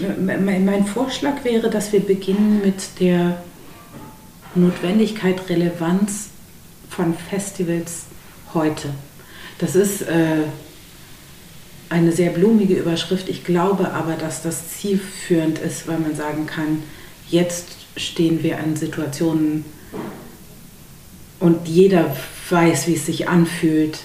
Mein Vorschlag wäre, dass wir beginnen mit der Notwendigkeit, Relevanz von Festivals heute. Das ist äh, eine sehr blumige Überschrift. Ich glaube aber, dass das zielführend ist, weil man sagen kann, jetzt stehen wir an Situationen und jeder weiß, wie es sich anfühlt,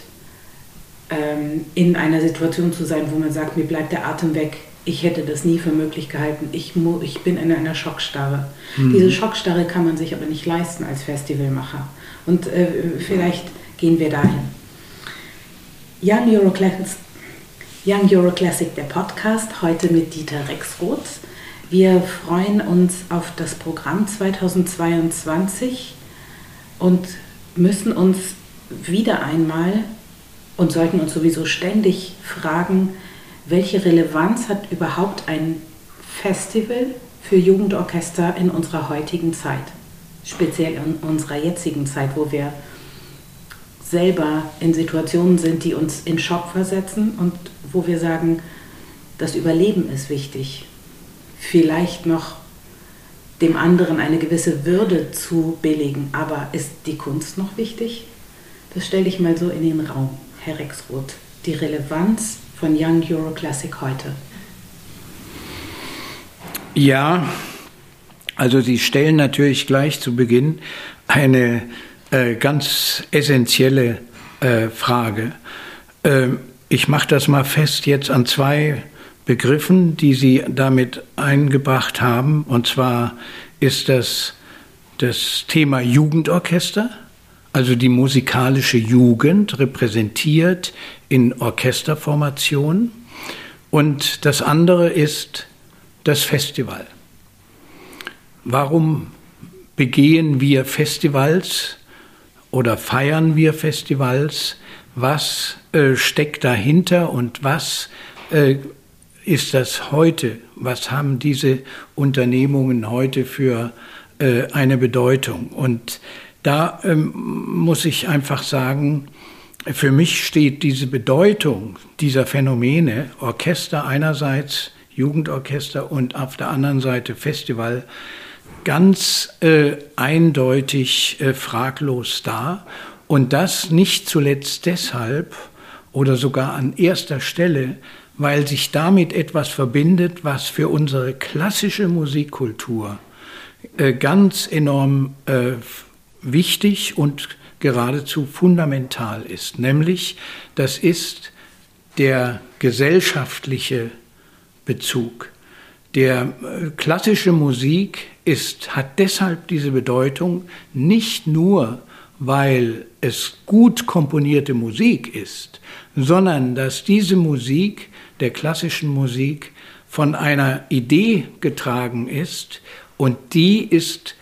ähm, in einer Situation zu sein, wo man sagt, mir bleibt der Atem weg. Ich hätte das nie für möglich gehalten. Ich, ich bin in einer Schockstarre. Mhm. Diese Schockstarre kann man sich aber nicht leisten als Festivalmacher. Und äh, vielleicht gehen wir dahin. Young Euroclassic, Young Euroclassic, der Podcast, heute mit Dieter Rexroth. Wir freuen uns auf das Programm 2022 und müssen uns wieder einmal und sollten uns sowieso ständig fragen, welche Relevanz hat überhaupt ein Festival für Jugendorchester in unserer heutigen Zeit, speziell in unserer jetzigen Zeit, wo wir selber in Situationen sind, die uns in Schock versetzen und wo wir sagen, das Überleben ist wichtig. Vielleicht noch dem anderen eine gewisse Würde zu billigen, aber ist die Kunst noch wichtig? Das stelle ich mal so in den Raum, Herr Rexroth. Die Relevanz von Young Euro Classic heute. Ja, also Sie stellen natürlich gleich zu Beginn eine äh, ganz essentielle äh, Frage. Äh, ich mache das mal fest jetzt an zwei Begriffen, die Sie damit eingebracht haben. Und zwar ist das das Thema Jugendorchester, also die musikalische Jugend repräsentiert in Orchesterformation. Und das andere ist das Festival. Warum begehen wir Festivals oder feiern wir Festivals? Was äh, steckt dahinter und was äh, ist das heute? Was haben diese Unternehmungen heute für äh, eine Bedeutung? Und da ähm, muss ich einfach sagen, für mich steht diese Bedeutung dieser Phänomene, Orchester einerseits, Jugendorchester und auf der anderen Seite Festival, ganz äh, eindeutig äh, fraglos da. Und das nicht zuletzt deshalb oder sogar an erster Stelle, weil sich damit etwas verbindet, was für unsere klassische Musikkultur äh, ganz enorm äh, wichtig und geradezu fundamental ist. Nämlich, das ist der gesellschaftliche Bezug. Der äh, klassische Musik ist, hat deshalb diese Bedeutung nicht nur, weil es gut komponierte Musik ist, sondern dass diese Musik der klassischen Musik von einer Idee getragen ist und die ist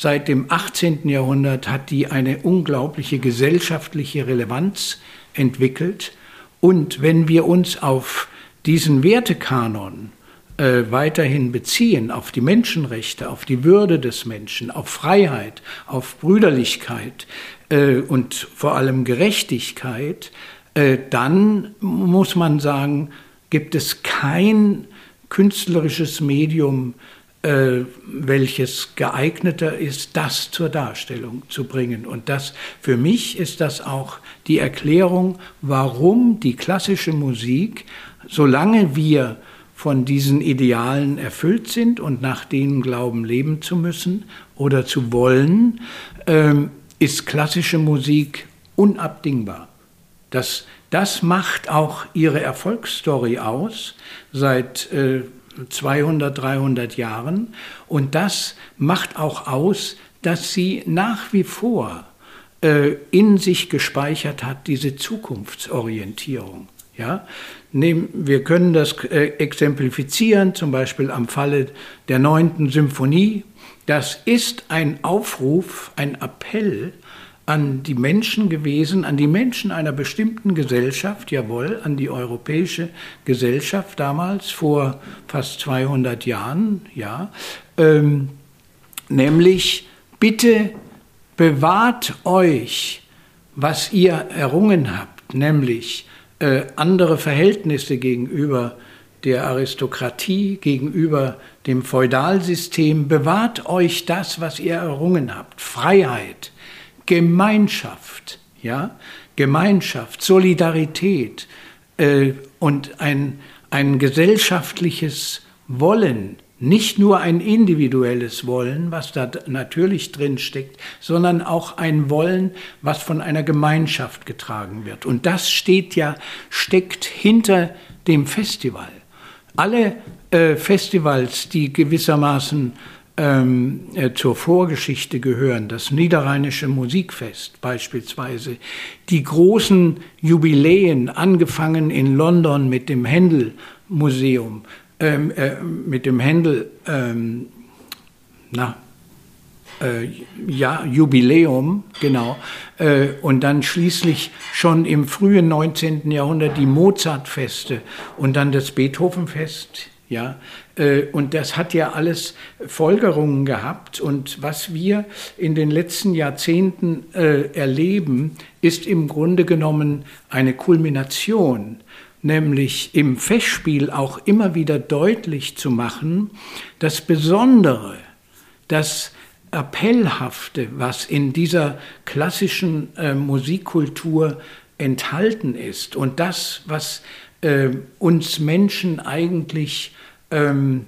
seit dem 18. Jahrhundert hat die eine unglaubliche gesellschaftliche Relevanz entwickelt und wenn wir uns auf diesen Wertekanon äh, weiterhin beziehen, auf die Menschenrechte, auf die Würde des Menschen, auf Freiheit, auf Brüderlichkeit äh, und vor allem Gerechtigkeit, äh, dann muss man sagen, gibt es kein künstlerisches Medium, äh, welches geeigneter ist, das zur Darstellung zu bringen. Und das für mich ist das auch die Erklärung, warum die klassische Musik, solange wir von diesen Idealen erfüllt sind und nach denen glauben, leben zu müssen oder zu wollen, äh, ist klassische Musik unabdingbar. Das, das macht auch ihre Erfolgsstory aus seit äh, 200, 300 Jahren. Und das macht auch aus, dass sie nach wie vor äh, in sich gespeichert hat, diese Zukunftsorientierung. Ja? wir können das äh, exemplifizieren, zum Beispiel am Falle der neunten Symphonie. Das ist ein Aufruf, ein Appell an die Menschen gewesen, an die Menschen einer bestimmten Gesellschaft, jawohl, an die europäische Gesellschaft damals vor fast 200 Jahren, ja, ähm, nämlich bitte bewahrt euch, was ihr errungen habt, nämlich äh, andere Verhältnisse gegenüber der Aristokratie, gegenüber dem Feudalsystem. Bewahrt euch das, was ihr errungen habt. Freiheit, Gemeinschaft, ja, Gemeinschaft, Solidarität äh, und ein, ein gesellschaftliches Wollen, nicht nur ein individuelles Wollen, was da natürlich drin steckt, sondern auch ein Wollen, was von einer Gemeinschaft getragen wird. Und das steht ja, steckt hinter dem Festival. Alle äh, Festivals, die gewissermaßen ähm, äh, zur Vorgeschichte gehören, das Niederrheinische Musikfest beispielsweise, die großen Jubiläen, angefangen in London mit dem Händel Museum, ähm, äh, mit dem Händel, ähm, na, äh, ja, Jubiläum, genau, äh, und dann schließlich schon im frühen 19. Jahrhundert die Mozartfeste und dann das Beethovenfest, ja, äh, und das hat ja alles Folgerungen gehabt. Und was wir in den letzten Jahrzehnten äh, erleben, ist im Grunde genommen eine Kulmination nämlich im Festspiel auch immer wieder deutlich zu machen, das Besondere, das Appellhafte, was in dieser klassischen äh, Musikkultur enthalten ist und das, was äh, uns Menschen eigentlich ähm,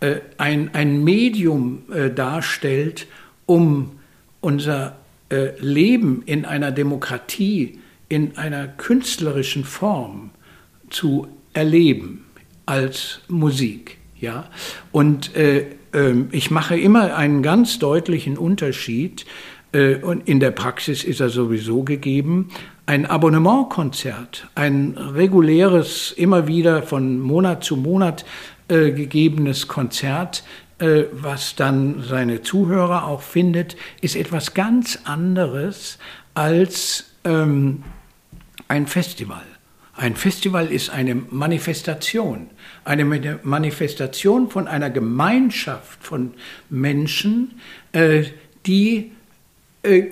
äh, ein, ein Medium äh, darstellt, um unser äh, Leben in einer Demokratie, in einer künstlerischen Form zu erleben als Musik. Ja? Und äh, ich mache immer einen ganz deutlichen Unterschied, äh, und in der Praxis ist er sowieso gegeben, ein Abonnementkonzert, ein reguläres, immer wieder von Monat zu Monat äh, gegebenes Konzert, äh, was dann seine Zuhörer auch findet, ist etwas ganz anderes als ähm, ein Festival. Ein Festival ist eine Manifestation, eine Manifestation von einer Gemeinschaft von Menschen, äh, die äh,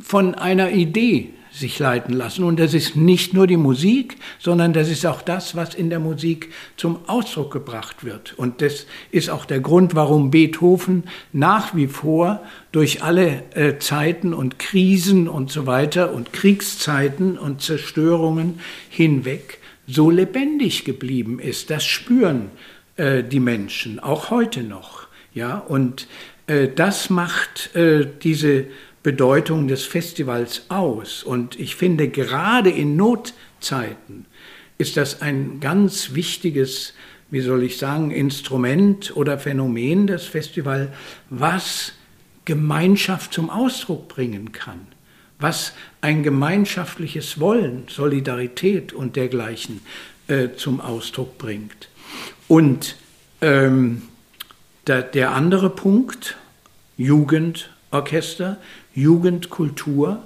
von einer Idee sich leiten lassen. Und das ist nicht nur die Musik, sondern das ist auch das, was in der Musik zum Ausdruck gebracht wird. Und das ist auch der Grund, warum Beethoven nach wie vor durch alle äh, Zeiten und Krisen und so weiter und Kriegszeiten und Zerstörungen hinweg so lebendig geblieben ist. Das spüren äh, die Menschen, auch heute noch. Ja, und äh, das macht äh, diese Bedeutung des Festivals aus. Und ich finde, gerade in Notzeiten ist das ein ganz wichtiges, wie soll ich sagen, Instrument oder Phänomen des Festivals, was Gemeinschaft zum Ausdruck bringen kann, was ein gemeinschaftliches Wollen, Solidarität und dergleichen äh, zum Ausdruck bringt. Und ähm, der, der andere Punkt, Jugendorchester, Jugendkultur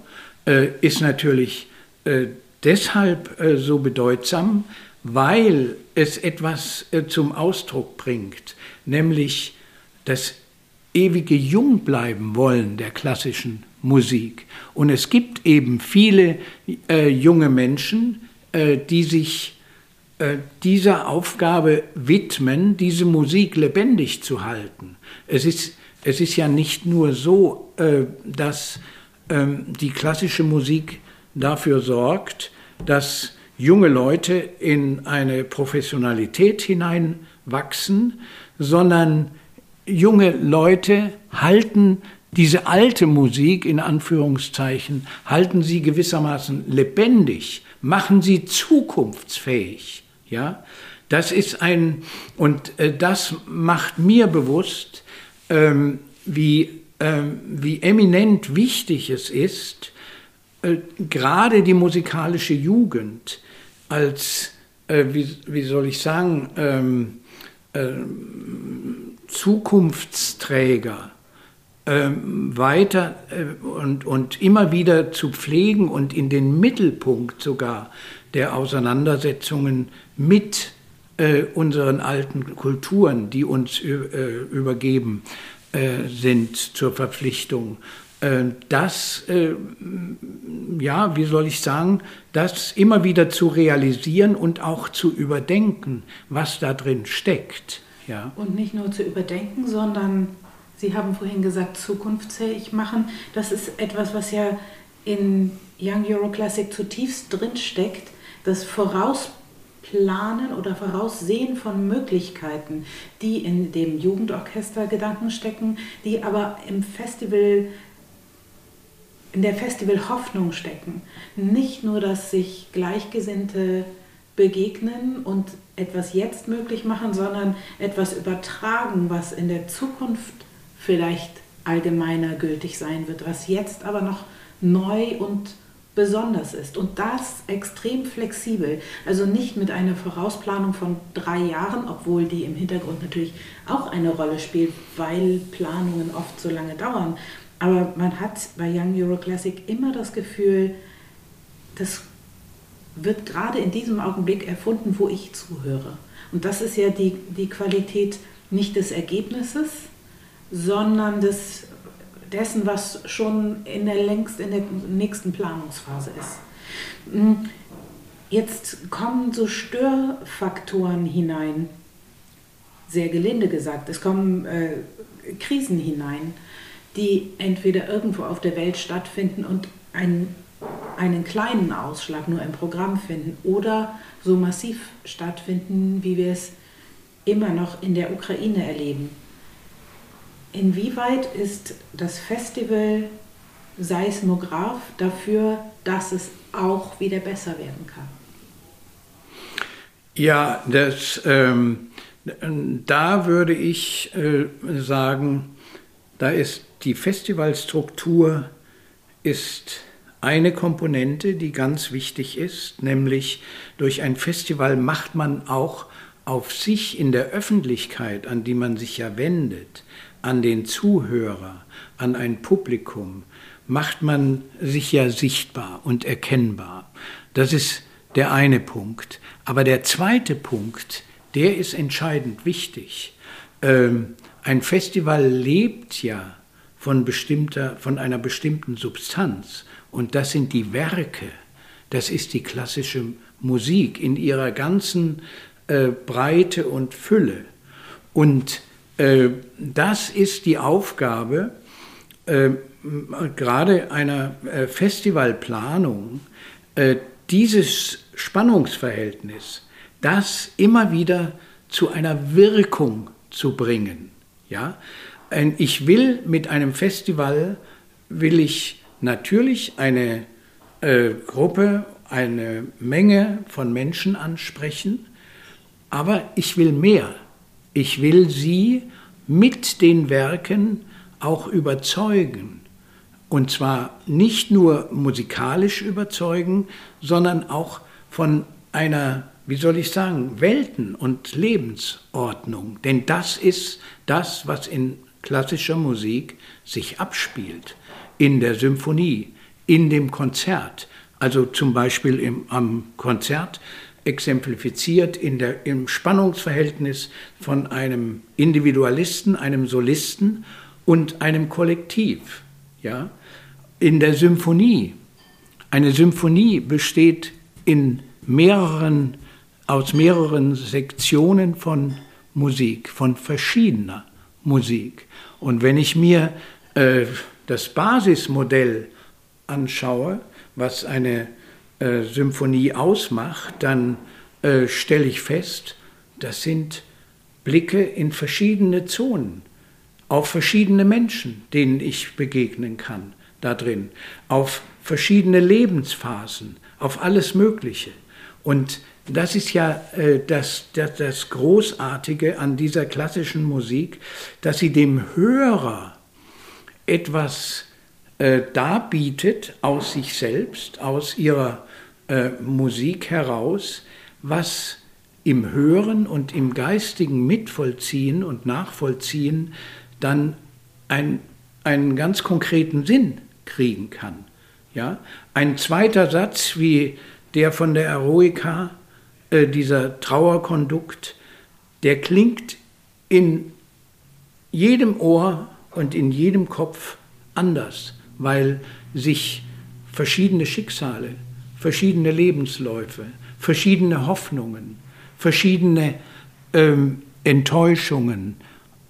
äh, ist natürlich äh, deshalb äh, so bedeutsam, weil es etwas äh, zum Ausdruck bringt, nämlich das ewige Jungbleiben wollen der klassischen Musik. Und es gibt eben viele äh, junge Menschen, äh, die sich dieser Aufgabe widmen, diese Musik lebendig zu halten. Es ist es ist ja nicht nur so, äh, dass ähm, die klassische Musik dafür sorgt, dass junge Leute in eine Professionalität hineinwachsen, sondern junge Leute halten diese alte Musik in Anführungszeichen, halten sie gewissermaßen lebendig, machen sie zukunftsfähig. Ja, das ist ein, und äh, das macht mir bewusst, ähm, wie, ähm, wie eminent wichtig es ist, äh, gerade die musikalische Jugend als, äh, wie, wie soll ich sagen, ähm, äh, Zukunftsträger ähm, weiter äh, und, und immer wieder zu pflegen und in den Mittelpunkt sogar der Auseinandersetzungen mit äh, unseren alten Kulturen, die uns äh, übergeben äh, sind zur Verpflichtung, äh, das, äh, ja, wie soll ich sagen, das immer wieder zu realisieren und auch zu überdenken, was da drin steckt. Ja. Und nicht nur zu überdenken, sondern Sie haben vorhin gesagt, zukunftsfähig machen. Das ist etwas, was ja in Young Euro Classic zutiefst drinsteckt, das Vorausplanen oder Voraussehen von Möglichkeiten, die in dem Jugendorchester Gedanken stecken, die aber im Festival in der Festival Hoffnung stecken. Nicht nur, dass sich Gleichgesinnte begegnen und etwas jetzt möglich machen, sondern etwas übertragen, was in der Zukunft vielleicht allgemeiner gültig sein wird, was jetzt aber noch neu und besonders ist. Und das extrem flexibel. Also nicht mit einer Vorausplanung von drei Jahren, obwohl die im Hintergrund natürlich auch eine Rolle spielt, weil Planungen oft so lange dauern. Aber man hat bei Young Euro Classic immer das Gefühl, das wird gerade in diesem Augenblick erfunden, wo ich zuhöre. Und das ist ja die, die Qualität nicht des Ergebnisses, sondern des, dessen, was schon in der längst in der nächsten Planungsphase ist. Hm, jetzt kommen so Störfaktoren hinein, sehr gelinde gesagt. Es kommen äh, Krisen hinein, die entweder irgendwo auf der Welt stattfinden und einen, einen kleinen Ausschlag nur im Programm finden oder so massiv stattfinden, wie wir es immer noch in der Ukraine erleben. Inwieweit ist das Festival Seismograph dafür, dass es auch wieder besser werden kann? Ja, das, ähm, da würde ich äh, sagen, da ist die Festivalstruktur ist eine Komponente, die ganz wichtig ist, nämlich durch ein Festival macht man auch auf sich in der Öffentlichkeit, an die man sich ja wendet, an den Zuhörer, an ein Publikum, macht man sich ja sichtbar und erkennbar. Das ist der eine Punkt. Aber der zweite Punkt, der ist entscheidend wichtig. Ähm, ein Festival lebt ja von, bestimmter, von einer bestimmten Substanz und das sind die Werke. Das ist die klassische Musik in ihrer ganzen äh, Breite und Fülle. Und äh, das ist die Aufgabe äh, gerade einer Festivalplanung, dieses Spannungsverhältnis, das immer wieder zu einer Wirkung zu bringen. Ja? Ich will mit einem Festival, will ich natürlich eine Gruppe, eine Menge von Menschen ansprechen, aber ich will mehr. Ich will sie mit den Werken auch überzeugen. Und zwar nicht nur musikalisch überzeugen, sondern auch von einer, wie soll ich sagen, Welten- und Lebensordnung. Denn das ist das, was in klassischer Musik sich abspielt. In der Symphonie, in dem Konzert. Also zum Beispiel im, am Konzert exemplifiziert in der, im Spannungsverhältnis von einem Individualisten, einem Solisten und einem Kollektiv. Ja? In der Symphonie. Eine Symphonie besteht in mehreren, aus mehreren Sektionen von Musik, von verschiedener Musik. Und wenn ich mir äh, das Basismodell anschaue, was eine äh, Symphonie ausmacht, dann äh, stelle ich fest, das sind Blicke in verschiedene Zonen, auf verschiedene Menschen, denen ich begegnen kann da drin, auf verschiedene Lebensphasen, auf alles Mögliche. Und das ist ja äh, das, das, das Großartige an dieser klassischen Musik, dass sie dem Hörer etwas äh, darbietet aus sich selbst, aus ihrer äh, Musik heraus, was im Hören und im geistigen Mitvollziehen und Nachvollziehen dann ein, einen ganz konkreten Sinn kriegen kann. Ja? Ein zweiter Satz wie der von der Eroica, äh, dieser Trauerkondukt, der klingt in jedem Ohr und in jedem Kopf anders weil sich verschiedene Schicksale, verschiedene Lebensläufe, verschiedene Hoffnungen, verschiedene ähm, Enttäuschungen,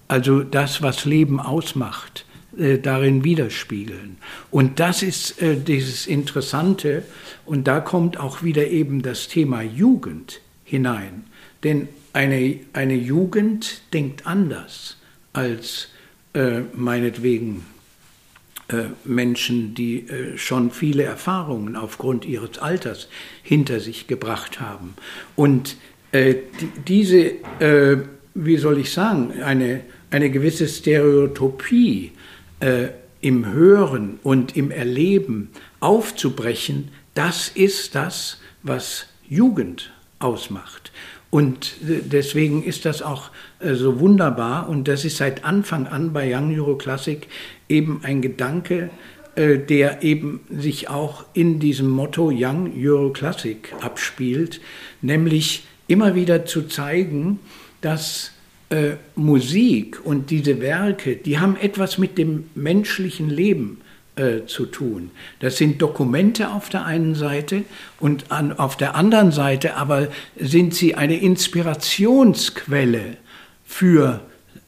also das, was Leben ausmacht, äh, darin widerspiegeln. Und das ist äh, dieses Interessante, und da kommt auch wieder eben das Thema Jugend hinein. Denn eine, eine Jugend denkt anders als äh, meinetwegen Menschen, die äh, schon viele Erfahrungen aufgrund ihres Alters hinter sich gebracht haben. Und äh, die, diese, äh, wie soll ich sagen, eine, eine gewisse Stereotypie äh, im Hören und im Erleben aufzubrechen, das ist das, was Jugend ausmacht. Und deswegen ist das auch äh, so wunderbar. Und das ist seit Anfang an bei Young Euro Classic eben ein Gedanke, äh, der eben sich auch in diesem Motto Young Euro Classic abspielt, nämlich immer wieder zu zeigen, dass äh, Musik und diese Werke, die haben etwas mit dem menschlichen Leben äh, zu tun. Das sind Dokumente auf der einen Seite und an, auf der anderen Seite aber sind sie eine Inspirationsquelle für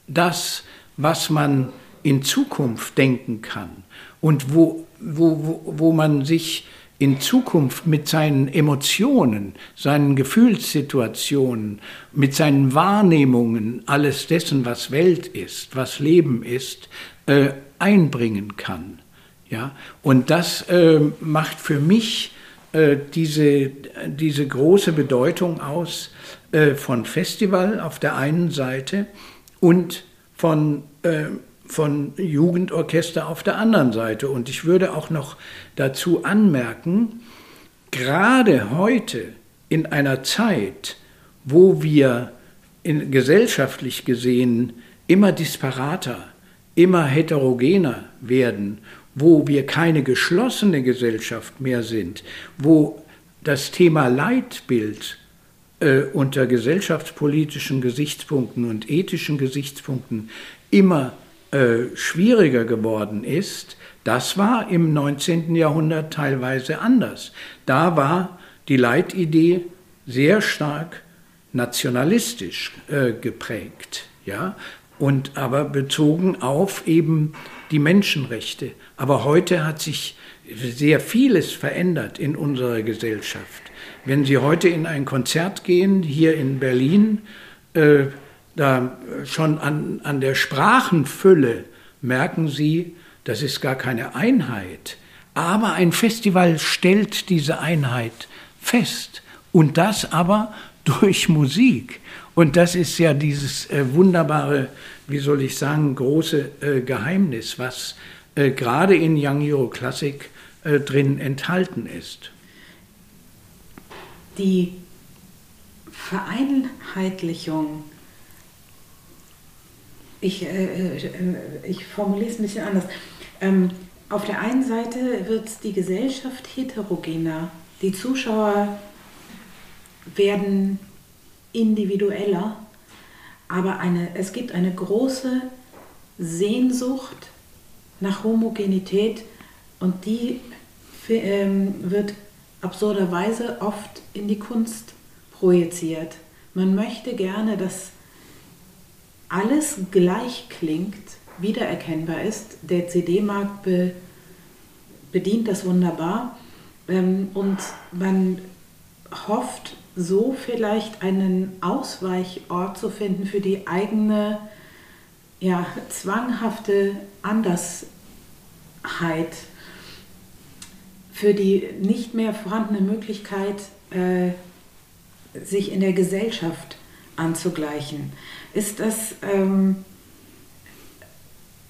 das, was man in Zukunft denken kann und wo, wo, wo, man sich in Zukunft mit seinen Emotionen, seinen Gefühlssituationen, mit seinen Wahrnehmungen, alles dessen, was Welt ist, was Leben ist, äh, einbringen kann. Ja? Und das äh, macht für mich äh, diese, diese große Bedeutung aus äh, von Festival auf der einen Seite und von, äh, von Jugendorchester auf der anderen Seite. Und ich würde auch noch dazu anmerken, gerade heute in einer Zeit, wo wir in, gesellschaftlich gesehen immer disparater, immer heterogener werden wo wir keine geschlossene Gesellschaft mehr sind, wo das Thema Leitbild äh, unter gesellschaftspolitischen Gesichtspunkten und ethischen Gesichtspunkten immer äh, schwieriger geworden ist, das war im 19. Jahrhundert teilweise anders. Da war die Leitidee sehr stark nationalistisch äh, geprägt, ja, und aber bezogen auf eben die Menschenrechte. Aber heute hat sich sehr vieles verändert in unserer Gesellschaft. Wenn Sie heute in ein Konzert gehen, hier in Berlin, äh, da schon an, an der Sprachenfülle merken Sie, das ist gar keine Einheit. Aber ein Festival stellt diese Einheit fest. Und das aber durch Musik. Und das ist ja dieses äh, wunderbare, wie soll ich sagen, große äh, Geheimnis, was äh, gerade in Young Euro Classic äh, drin enthalten ist. Die Vereinheitlichung, ich, äh, äh, ich formuliere es ein bisschen anders. Ähm, auf der einen Seite wird die Gesellschaft heterogener, die Zuschauer werden individueller, aber eine, es gibt eine große Sehnsucht nach Homogenität und die ähm, wird absurderweise oft in die Kunst projiziert. Man möchte gerne, dass alles gleich klingt, wiedererkennbar ist. Der CD-Markt be bedient das wunderbar ähm, und man hofft so vielleicht einen Ausweichort zu finden für die eigene ja, zwanghafte Andersheit, für die nicht mehr vorhandene Möglichkeit, äh, sich in der Gesellschaft anzugleichen. Ist das, ähm,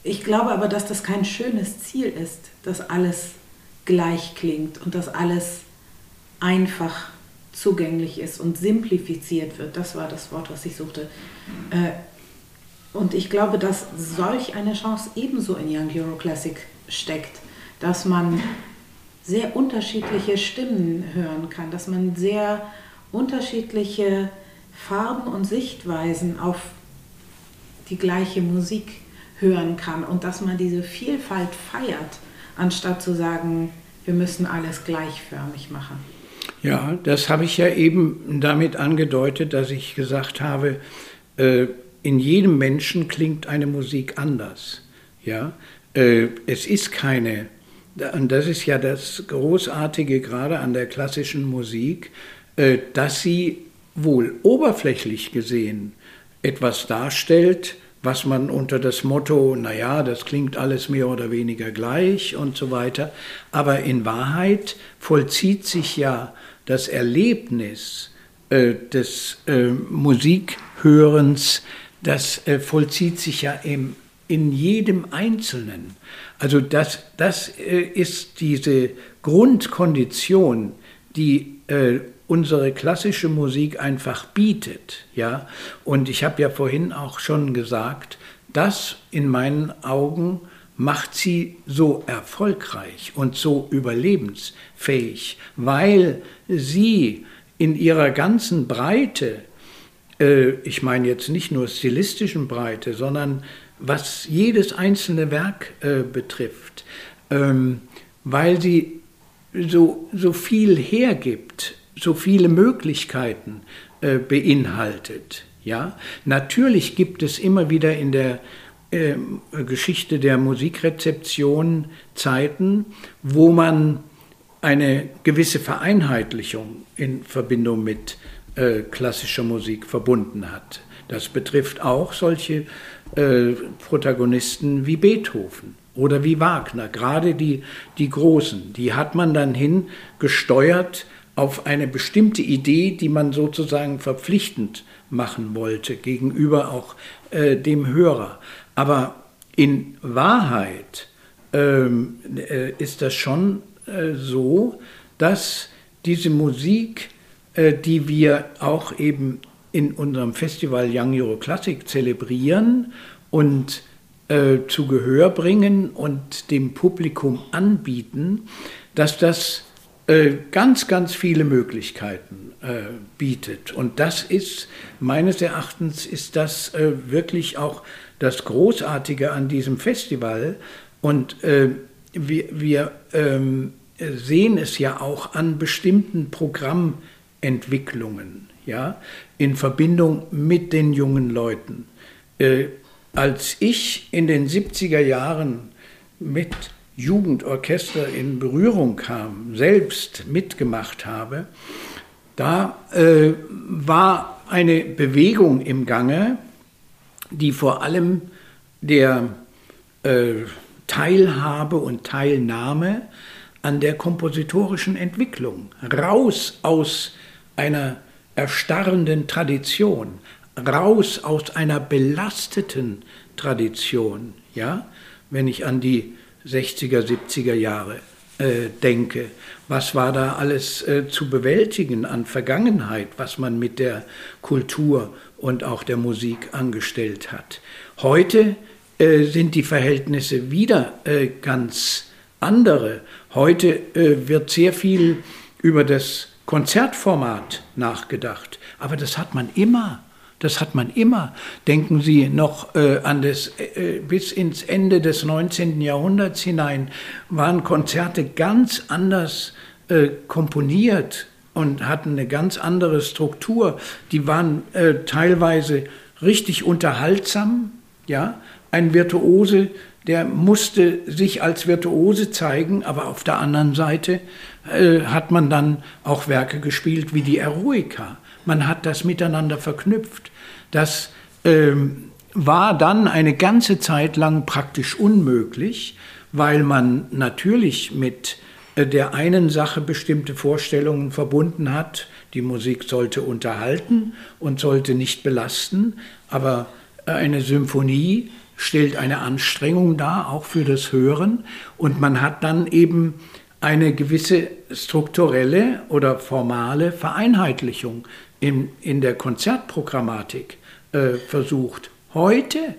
ich glaube aber, dass das kein schönes Ziel ist, dass alles gleich klingt und dass alles einfach zugänglich ist und simplifiziert wird. Das war das Wort, was ich suchte. Äh, und ich glaube, dass solch eine Chance ebenso in Young Euro Classic steckt, dass man sehr unterschiedliche Stimmen hören kann, dass man sehr unterschiedliche Farben und Sichtweisen auf die gleiche Musik hören kann und dass man diese Vielfalt feiert anstatt zu sagen, wir müssen alles gleichförmig machen. Ja, das habe ich ja eben damit angedeutet, dass ich gesagt habe, äh, in jedem Menschen klingt eine Musik anders. Ja, äh, es ist keine, und das ist ja das Großartige gerade an der klassischen Musik, äh, dass sie wohl oberflächlich gesehen etwas darstellt, was man unter das Motto, naja, das klingt alles mehr oder weniger gleich und so weiter, aber in Wahrheit vollzieht sich ja das Erlebnis äh, des äh, Musikhörens, das äh, vollzieht sich ja im, in jedem Einzelnen. Also das, das äh, ist diese Grundkondition, die äh, unsere klassische Musik einfach bietet, ja. Und ich habe ja vorhin auch schon gesagt, das in meinen Augen macht sie so erfolgreich und so überlebensfähig, weil sie in ihrer ganzen Breite, äh, ich meine jetzt nicht nur stilistischen Breite, sondern was jedes einzelne Werk äh, betrifft, ähm, weil sie so, so viel hergibt so viele Möglichkeiten äh, beinhaltet. Ja, natürlich gibt es immer wieder in der äh, Geschichte der Musikrezeption Zeiten, wo man eine gewisse Vereinheitlichung in Verbindung mit äh, klassischer Musik verbunden hat. Das betrifft auch solche äh, Protagonisten wie Beethoven oder wie Wagner, gerade die, die Großen, die hat man dann hin gesteuert auf eine bestimmte Idee, die man sozusagen verpflichtend machen wollte gegenüber auch äh, dem Hörer. Aber in Wahrheit ähm, äh, ist das schon äh, so, dass diese Musik, äh, die wir auch eben in unserem Festival Young Euro Classic zelebrieren und äh, zu Gehör bringen und dem Publikum anbieten, dass das ganz, ganz viele Möglichkeiten äh, bietet. Und das ist, meines Erachtens, ist das äh, wirklich auch das Großartige an diesem Festival. Und äh, wir, wir ähm, sehen es ja auch an bestimmten Programmentwicklungen, ja, in Verbindung mit den jungen Leuten. Äh, als ich in den 70er Jahren mit Jugendorchester in Berührung kam, selbst mitgemacht habe, da äh, war eine Bewegung im Gange, die vor allem der äh, Teilhabe und Teilnahme an der kompositorischen Entwicklung, raus aus einer erstarrenden Tradition, raus aus einer belasteten Tradition, ja, wenn ich an die 60er, 70er Jahre äh, denke. Was war da alles äh, zu bewältigen an Vergangenheit, was man mit der Kultur und auch der Musik angestellt hat. Heute äh, sind die Verhältnisse wieder äh, ganz andere. Heute äh, wird sehr viel über das Konzertformat nachgedacht, aber das hat man immer. Das hat man immer. Denken Sie noch äh, an das, äh, bis ins Ende des 19. Jahrhunderts hinein waren Konzerte ganz anders äh, komponiert und hatten eine ganz andere Struktur. Die waren äh, teilweise richtig unterhaltsam. Ja, ein Virtuose, der musste sich als Virtuose zeigen, aber auf der anderen Seite äh, hat man dann auch Werke gespielt wie die Eroica man hat das miteinander verknüpft. Das ähm, war dann eine ganze Zeit lang praktisch unmöglich, weil man natürlich mit äh, der einen Sache bestimmte Vorstellungen verbunden hat. Die Musik sollte unterhalten und sollte nicht belasten, aber eine Symphonie stellt eine Anstrengung dar, auch für das Hören. Und man hat dann eben eine gewisse strukturelle oder formale Vereinheitlichung in, in der Konzertprogrammatik äh, versucht. Heute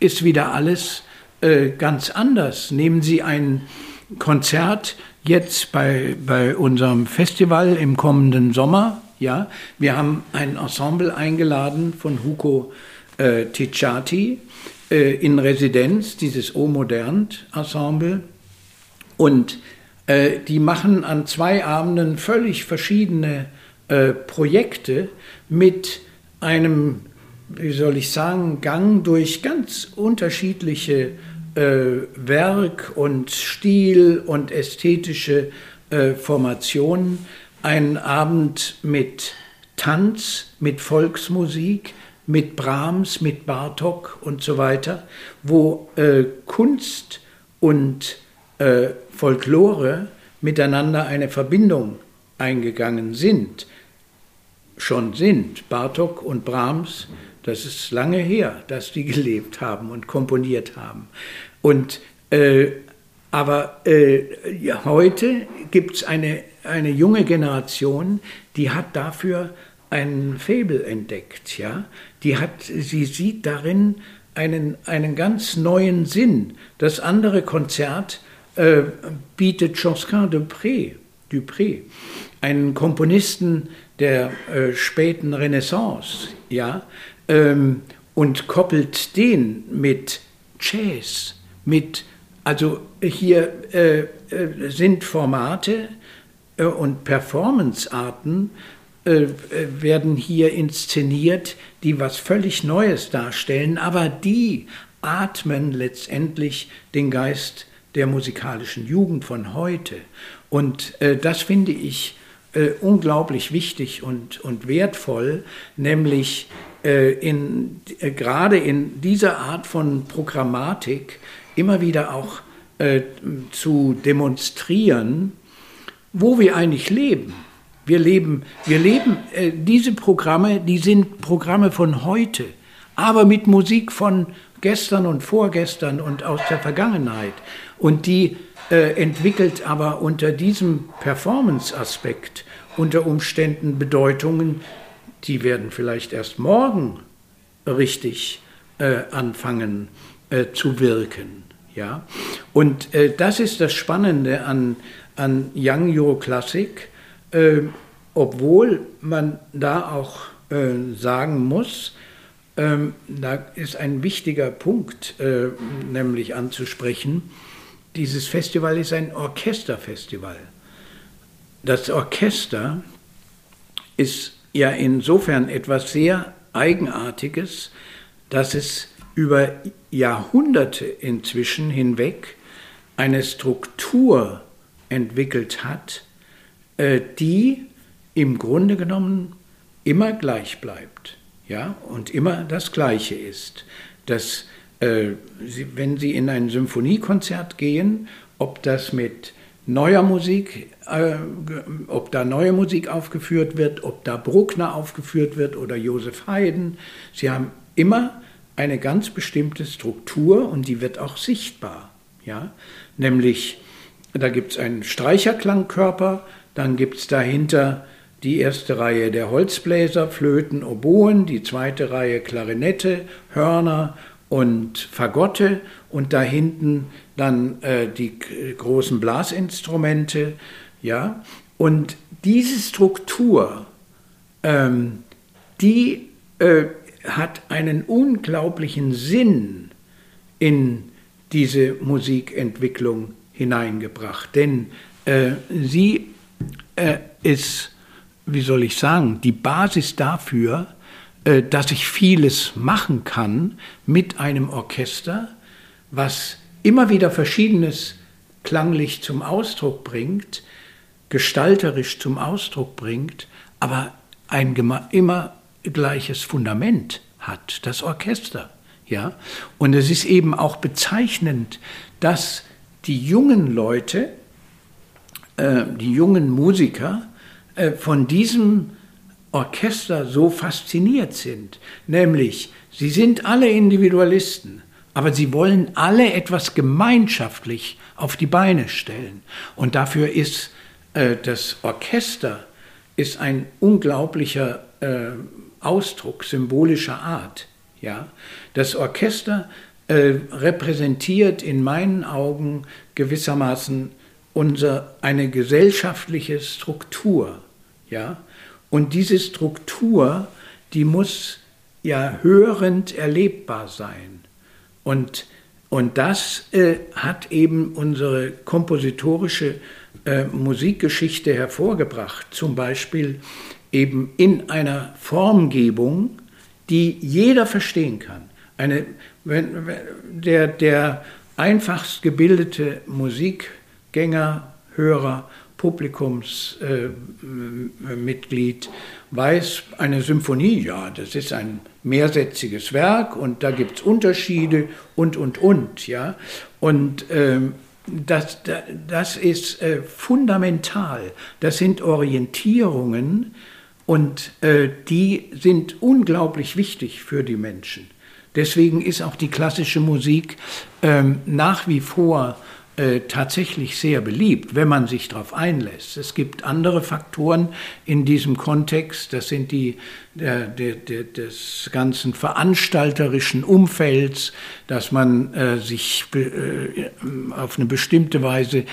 ist wieder alles äh, ganz anders. Nehmen Sie ein Konzert jetzt bei, bei unserem Festival im kommenden Sommer. Ja, wir haben ein Ensemble eingeladen von Hugo äh, Ticciati äh, in Residenz, dieses O Modernt Ensemble. Und äh, die machen an zwei Abenden völlig verschiedene äh, Projekte mit einem, wie soll ich sagen, Gang durch ganz unterschiedliche äh, Werk und Stil und ästhetische äh, Formationen. Ein Abend mit Tanz, mit Volksmusik, mit Brahms, mit Bartok und so weiter, wo äh, Kunst und äh, Folklore miteinander eine Verbindung eingegangen sind, schon sind. Bartok und Brahms, das ist lange her, dass die gelebt haben und komponiert haben. Und äh, aber äh, ja, heute gibt es eine, eine junge Generation, die hat dafür ein Fabel entdeckt. Ja? Die hat, sie sieht darin einen, einen ganz neuen Sinn. Das andere Konzert äh, bietet Josquin Dupré, Dupré, einen Komponisten der äh, späten Renaissance, ja, ähm, und koppelt den mit Jazz, mit, also hier äh, äh sind Formate äh, und Performancearten, äh, werden hier inszeniert, die was völlig Neues darstellen, aber die atmen letztendlich den Geist der musikalischen Jugend von heute. Und äh, das finde ich äh, unglaublich wichtig und, und wertvoll, nämlich äh, in, äh, gerade in dieser Art von Programmatik immer wieder auch äh, zu demonstrieren, wo wir eigentlich leben. Wir leben, wir leben äh, diese Programme, die sind Programme von heute, aber mit Musik von gestern und vorgestern und aus der Vergangenheit. Und die äh, entwickelt aber unter diesem Performance-Aspekt unter Umständen Bedeutungen, die werden vielleicht erst morgen richtig äh, anfangen äh, zu wirken. Ja? Und äh, das ist das Spannende an, an Young Euroclassic, äh, obwohl man da auch äh, sagen muss, ähm, da ist ein wichtiger Punkt äh, nämlich anzusprechen. Dieses Festival ist ein Orchesterfestival. Das Orchester ist ja insofern etwas sehr Eigenartiges, dass es über Jahrhunderte inzwischen hinweg eine Struktur entwickelt hat, äh, die im Grunde genommen immer gleich bleibt ja, und immer das Gleiche ist. Dass, äh, wenn Sie in ein Symphoniekonzert gehen, ob das mit neuer Musik, äh, ob da neue Musik aufgeführt wird, ob da Bruckner aufgeführt wird oder Josef Haydn, Sie haben immer eine ganz bestimmte Struktur und die wird auch sichtbar. Ja? Nämlich, da gibt es einen Streicherklangkörper, dann gibt es dahinter die erste Reihe der Holzbläser, Flöten, Oboen, die zweite Reihe Klarinette, Hörner und Fagotte und da hinten dann äh, die großen Blasinstrumente, ja. Und diese Struktur, ähm, die äh, hat einen unglaublichen Sinn in diese Musikentwicklung hineingebracht, denn äh, sie äh, ist wie soll ich sagen, die Basis dafür, dass ich vieles machen kann mit einem Orchester, was immer wieder Verschiedenes klanglich zum Ausdruck bringt, gestalterisch zum Ausdruck bringt, aber ein immer gleiches Fundament hat, das Orchester. Ja? Und es ist eben auch bezeichnend, dass die jungen Leute, äh, die jungen Musiker, äh, von diesem Orchester so fasziniert sind. Nämlich, sie sind alle Individualisten, aber sie wollen alle etwas gemeinschaftlich auf die Beine stellen. Und dafür ist äh, das Orchester ist ein unglaublicher äh, Ausdruck symbolischer Art. Ja? Das Orchester äh, repräsentiert in meinen Augen gewissermaßen unser, eine gesellschaftliche Struktur. Ja? Und diese Struktur, die muss ja hörend erlebbar sein. Und Und das äh, hat eben unsere kompositorische äh, Musikgeschichte hervorgebracht. Zum Beispiel eben in einer Formgebung, die jeder verstehen kann. Eine, wenn, der, der einfachst gebildete Musikgänger, Hörer, Publikumsmitglied äh, weiß, eine Symphonie, ja, das ist ein mehrsätziges Werk und da gibt es Unterschiede und, und, und, ja. Und ähm, das, das ist äh, fundamental. Das sind Orientierungen und äh, die sind unglaublich wichtig für die Menschen. Deswegen ist auch die klassische Musik ähm, nach wie vor äh, tatsächlich sehr beliebt, wenn man sich darauf einlässt. Es gibt andere Faktoren in diesem Kontext, das sind die der, der, der, des ganzen veranstalterischen Umfelds, dass man äh, sich äh, auf eine bestimmte Weise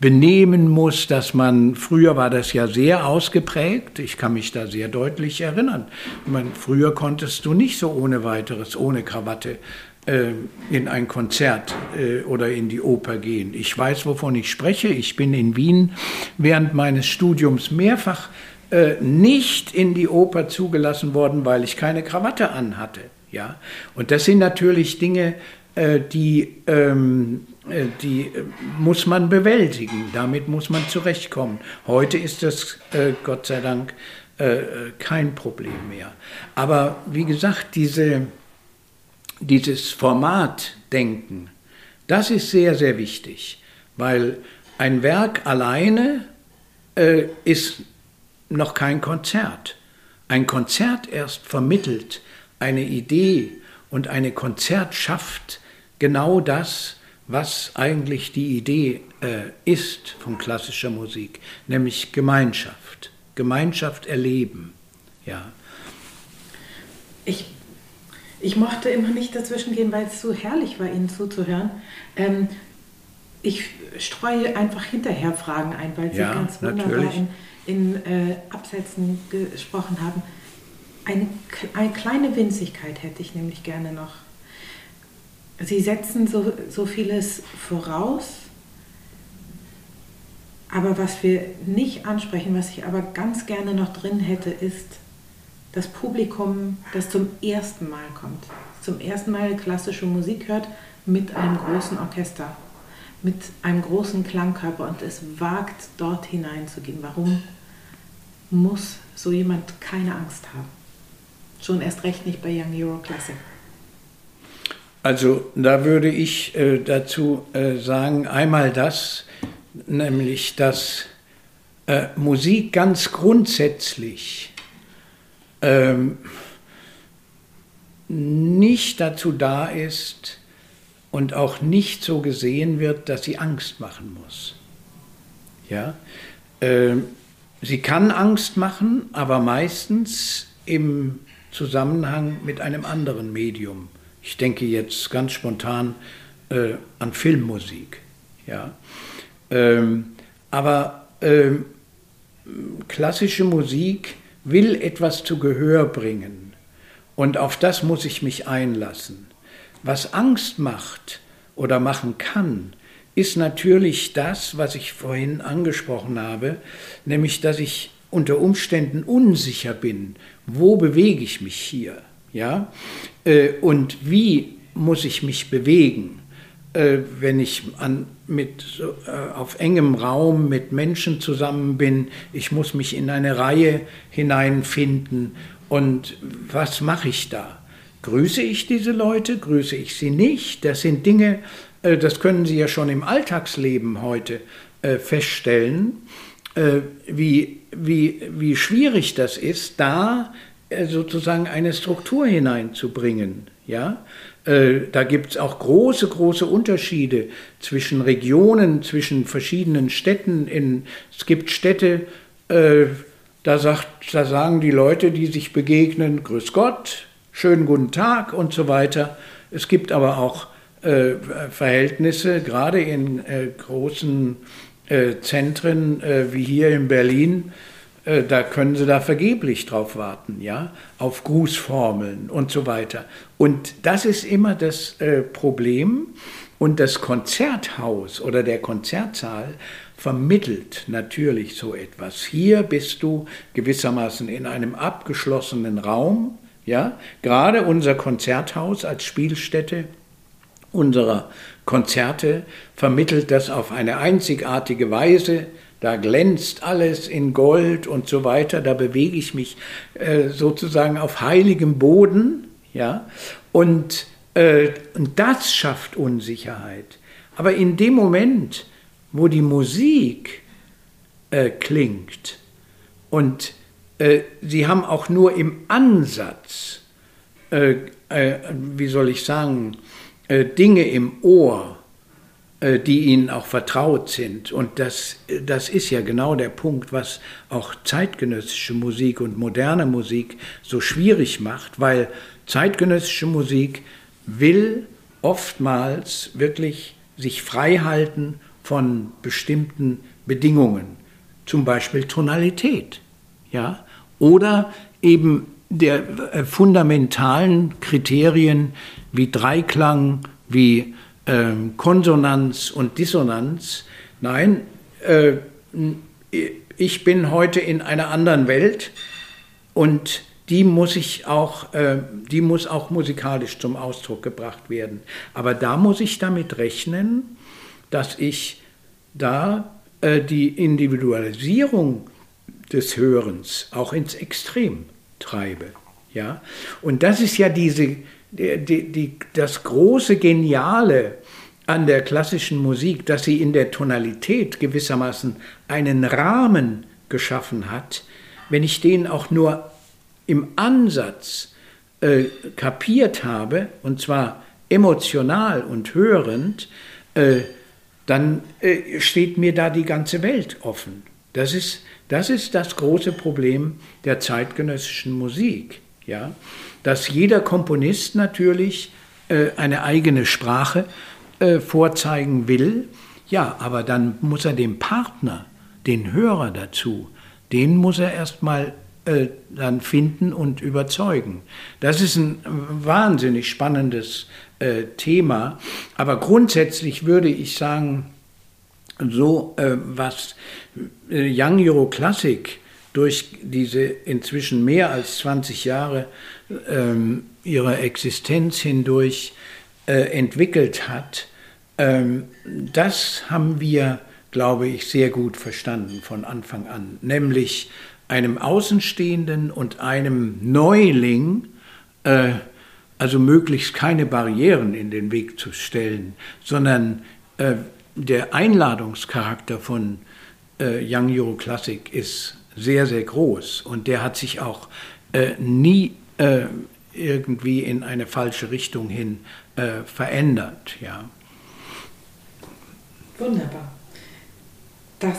benehmen muss, dass man, früher war das ja sehr ausgeprägt, ich kann mich da sehr deutlich erinnern, meine, früher konntest du nicht so ohne weiteres, ohne Krawatte in ein Konzert äh, oder in die Oper gehen. Ich weiß, wovon ich spreche. Ich bin in Wien während meines Studiums mehrfach äh, nicht in die Oper zugelassen worden, weil ich keine Krawatte anhatte. Ja? Und das sind natürlich Dinge, die, ähm, die muss man bewältigen. Damit muss man zurechtkommen. Heute ist das Gott sei Dank kein Problem mehr. Aber wie gesagt, diese dieses Formatdenken, das ist sehr, sehr wichtig, weil ein Werk alleine äh, ist noch kein Konzert. Ein Konzert erst vermittelt eine Idee und eine Konzert schafft genau das, was eigentlich die Idee äh, ist von klassischer Musik, nämlich Gemeinschaft, Gemeinschaft erleben. Ja. Ich ich mochte immer nicht dazwischen gehen, weil es so herrlich war, Ihnen zuzuhören. Ähm, ich streue einfach hinterher Fragen ein, weil Sie ja, ganz wunderbar natürlich. in, in äh, Absätzen gesprochen haben. Eine, eine kleine Winzigkeit hätte ich nämlich gerne noch. Sie setzen so, so vieles voraus, aber was wir nicht ansprechen, was ich aber ganz gerne noch drin hätte, ist, das Publikum, das zum ersten Mal kommt, zum ersten Mal klassische Musik hört mit einem großen Orchester, mit einem großen Klangkörper und es wagt, dort hineinzugehen. Warum muss so jemand keine Angst haben? Schon erst recht nicht bei Young Euro Classic. Also da würde ich äh, dazu äh, sagen, einmal das, nämlich dass äh, Musik ganz grundsätzlich ähm, nicht dazu da ist und auch nicht so gesehen wird, dass sie Angst machen muss. Ja? Ähm, sie kann Angst machen, aber meistens im Zusammenhang mit einem anderen Medium. Ich denke jetzt ganz spontan äh, an Filmmusik. Ja? Ähm, aber ähm, klassische Musik will etwas zu Gehör bringen und auf das muss ich mich einlassen. Was Angst macht oder machen kann, ist natürlich das, was ich vorhin angesprochen habe, nämlich dass ich unter Umständen unsicher bin, wo bewege ich mich hier, ja, äh, und wie muss ich mich bewegen. Äh, wenn ich an, mit, äh, auf engem Raum mit Menschen zusammen bin, ich muss mich in eine Reihe hineinfinden. Und was mache ich da? Grüße ich diese Leute? Grüße ich sie nicht? Das sind Dinge, äh, das können Sie ja schon im Alltagsleben heute feststellen, wie, wie, wie schwierig das ist, da sozusagen eine Struktur hineinzubringen. Ja? Äh, da gibt es auch große, große Unterschiede zwischen Regionen, zwischen verschiedenen Städten. In, es gibt Städte, äh, da, sagt, da sagen die Leute, die sich begegnen, Grüß Gott, schönen guten Tag und so weiter. Es gibt aber auch äh, Verhältnisse, gerade in äh, großen äh, Zentren äh, wie hier in Berlin, da können Sie da vergeblich drauf warten, ja, auf Grußformeln und so weiter. Und das ist immer das äh, Problem. Und das Konzerthaus oder der Konzertsaal vermittelt natürlich so etwas. Hier bist du gewissermaßen in einem abgeschlossenen Raum, ja, gerade unser Konzerthaus als Spielstätte unserer Konzerte vermittelt das auf eine einzigartige Weise. Da glänzt alles in Gold und so weiter. Da bewege ich mich äh, sozusagen auf heiligem Boden, ja. Und, äh, und das schafft Unsicherheit. Aber in dem Moment, wo die Musik äh, klingt und äh, sie haben auch nur im Ansatz, äh, äh, wie soll ich sagen, Dinge im Ohr, die ihnen auch vertraut sind. Und das, das ist ja genau der Punkt, was auch zeitgenössische Musik und moderne Musik so schwierig macht, weil zeitgenössische Musik will oftmals wirklich sich frei halten von bestimmten Bedingungen, zum Beispiel Tonalität, ja, oder eben der äh, fundamentalen Kriterien wie Dreiklang, wie äh, Konsonanz und Dissonanz. Nein, äh, ich bin heute in einer anderen Welt und die muss ich auch, äh, die muss auch musikalisch zum Ausdruck gebracht werden. Aber da muss ich damit rechnen, dass ich da äh, die Individualisierung des Hörens auch ins Extrem treibe. Ja? Und das ist ja diese, die, die, das große Geniale an der klassischen Musik, dass sie in der Tonalität gewissermaßen einen Rahmen geschaffen hat, wenn ich den auch nur im Ansatz äh, kapiert habe, und zwar emotional und hörend, äh, dann äh, steht mir da die ganze Welt offen. Das ist, das ist das große Problem der zeitgenössischen Musik, ja? Dass jeder Komponist natürlich äh, eine eigene Sprache äh, vorzeigen will, ja, aber dann muss er dem Partner, den Hörer dazu, den muss er erstmal äh, dann finden und überzeugen. Das ist ein wahnsinnig spannendes Thema, aber grundsätzlich würde ich sagen, so was Young Euro Classic durch diese inzwischen mehr als 20 Jahre ähm, ihrer Existenz hindurch äh, entwickelt hat, ähm, das haben wir, glaube ich, sehr gut verstanden von Anfang an, nämlich einem Außenstehenden und einem Neuling, äh, also möglichst keine Barrieren in den Weg zu stellen, sondern äh, der Einladungscharakter von äh, Young Euro Classic ist sehr, sehr groß und der hat sich auch äh, nie äh, irgendwie in eine falsche Richtung hin äh, verändert. Ja. Wunderbar. Das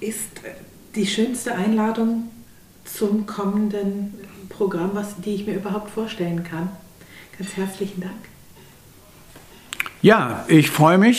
ist die schönste Einladung zum kommenden Programm, was, die ich mir überhaupt vorstellen kann. Ganz herzlichen Dank. Ja, ich freue mich.